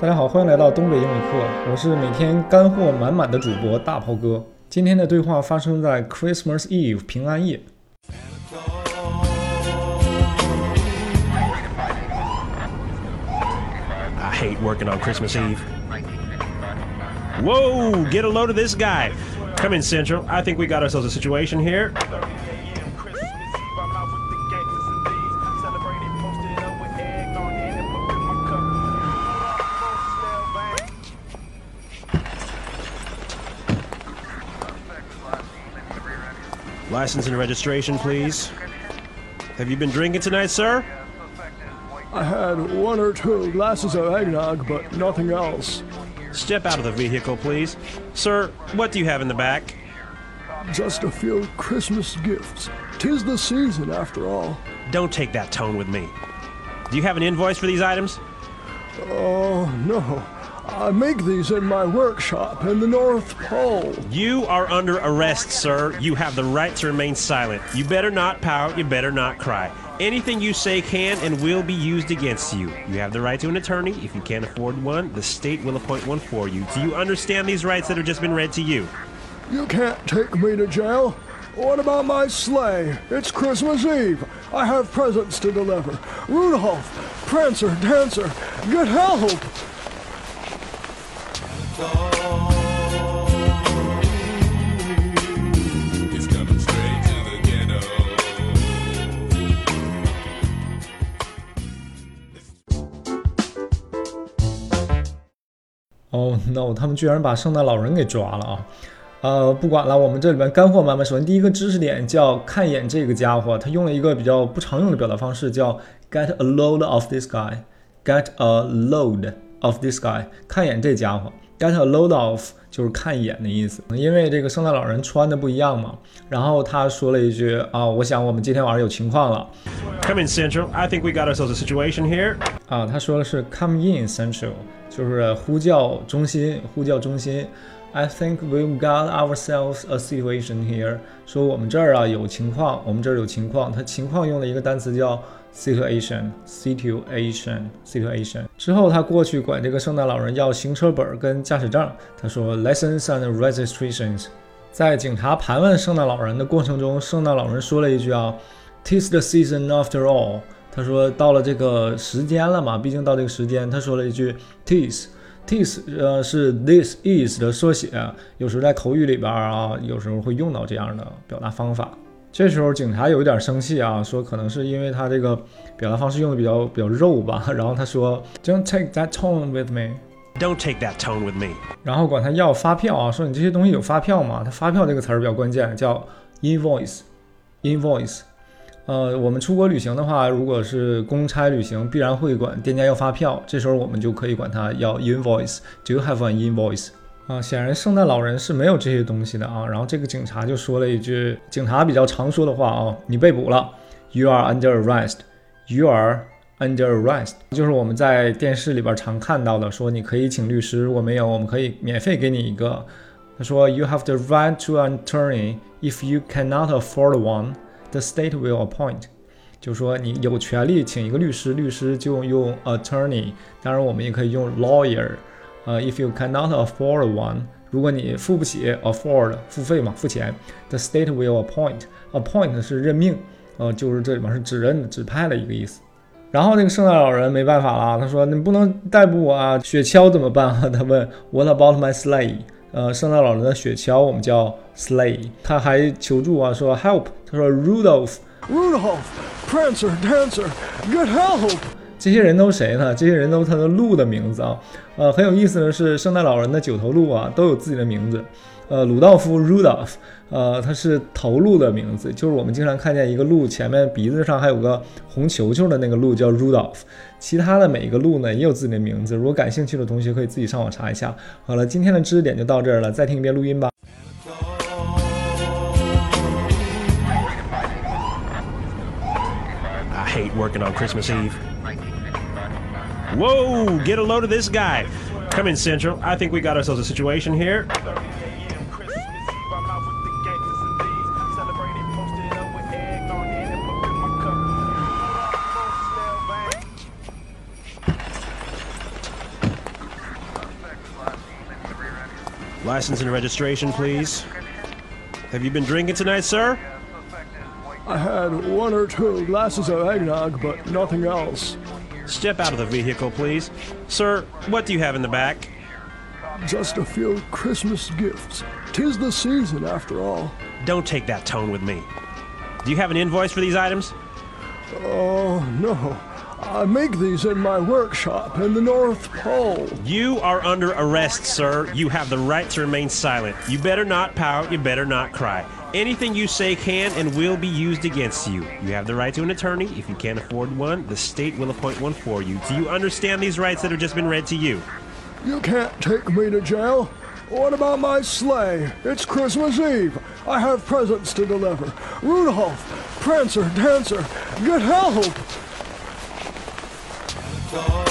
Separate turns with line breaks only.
大家好，欢迎来到东北英语课，我是每天干货满满的主播大炮哥。今天的对话发生在 Christmas Eve 平安夜。
I hate working on Christmas Eve. Whoa, get a load of this guy. Come in, Central. I think we got ourselves a situation here. License and registration, please. Have you been drinking tonight, sir?
I had one or two glasses of eggnog, but nothing else.
Step out of the vehicle, please. Sir, what do you have in the back?
Just a few Christmas gifts. Tis the season, after all.
Don't take that tone with me. Do you have an invoice for these items?
Oh, no. I make these in my workshop in the North Pole.
You are under arrest, sir. You have the right to remain silent. You better not pout, you better not cry. Anything you say can and will be used against you. You have the right to an attorney. If you can't afford one, the state will appoint one for you. Do you understand these rights that have just been read to you?
You can't take me to jail. What about my sleigh? It's Christmas Eve. I have presents to deliver. Rudolph, Prancer, Dancer, get help!
Oh no！他们居然把圣诞老人给抓了啊！呃，不管了，我们这里边干货满满。首先第一个知识点叫看一眼这个家伙，他用了一个比较不常用的表达方式，叫 get a load of this guy。get a load of this guy，看一眼这家伙。get a load of 就是看一眼的意思。因为这个圣诞老人穿的不一样嘛，然后他说了一句啊，我想我们今天晚上有情况了。
Come in, Central. I think we got ourselves a situation here.
啊，他说的是 come in central，就是呼叫中心，呼叫中心。I think we've got ourselves a situation here，说我们这儿啊有情况，我们这儿有情况。他情况用了一个单词叫 situation，situation，situation。之后他过去管这个圣诞老人要行车本跟驾驶证，他说 lessons and registrations。在警察盘问圣诞老人的过程中，圣诞老人说了一句啊，Tis the season after all。他说到了这个时间了嘛，毕竟到这个时间，他说了一句 this this 呃是 this is 的缩写，有时候在口语里边啊，有时候会用到这样的表达方法。这时候警察有一点生气啊，说可能是因为他这个表达方式用的比较比较肉吧，然后他说 Don't take that tone with me。
Don't take that tone with me.
然后管他要发票啊，说你这些东西有发票吗？他发票这个词儿比较关键，叫 invoice，invoice。呃，我们出国旅行的话，如果是公差旅行，必然会管店家要发票，这时候我们就可以管他要 invoice。Do you have an invoice？啊，显然圣诞老人是没有这些东西的啊。然后这个警察就说了一句警察比较常说的话啊，你被捕了，You are under arrest。You are under arrest，就是我们在电视里边常看到的，说你可以请律师，如果没有，我们可以免费给你一个。他说，You have the right to an attorney if you cannot afford one, the state will appoint。就说你有权利请一个律师，律师就用 attorney，当然我们也可以用 lawyer。呃，if you cannot afford one，如果你付不起 afford 付费嘛，付钱，the state will appoint。appoint 是任命，呃，就是这里面是指认、指派的一个意思。然后那个圣诞老人没办法了，他说：“你不能逮捕我啊，雪橇怎么办啊？”他问：“What about my sleigh？” 呃，圣诞老人的雪橇我们叫 sleigh。他还求助啊，说 “help”。他说
Rudolph，Rudolph，Prancer，Dancer，Good help!
这些人都谁呢？这些人都是他的鹿的名字啊。呃，很有意思的是，圣诞老人的九头鹿啊都有自己的名字。呃，鲁道夫 Rudolph，呃，它是头鹿的名字，就是我们经常看见一个鹿前面鼻子上还有个红球球的那个鹿叫 Rudolph。其他的每一个鹿呢也有自己的名字，如果感兴趣的同学可以自己上网查一下。好了，今天的知识点就到这儿了，再听一遍录音吧。
I hate working on Christmas Eve. Whoa, get a load of this guy. Come in, Central. I think we got ourselves a situation here. License and registration, please. Have you been drinking tonight, sir?
I had one or two glasses of eggnog, but nothing else.
Step out of the vehicle, please. Sir, what do you have in the back?
Just a few Christmas gifts. Tis the season, after all.
Don't take that tone with me. Do you have an invoice for these items?
Oh, no. I make these in my workshop in the North Pole.
You are under arrest, sir. You have the right to remain silent. You better not pout. You better not cry. Anything you say can and will be used against you. You have the right to an attorney. If you can't afford one, the state will appoint one for you. Do you understand these rights that have just been read to you?
You can't take me to jail. What about my sleigh? It's Christmas Eve. I have presents to deliver. Rudolph, Prancer, Dancer, get help!
door.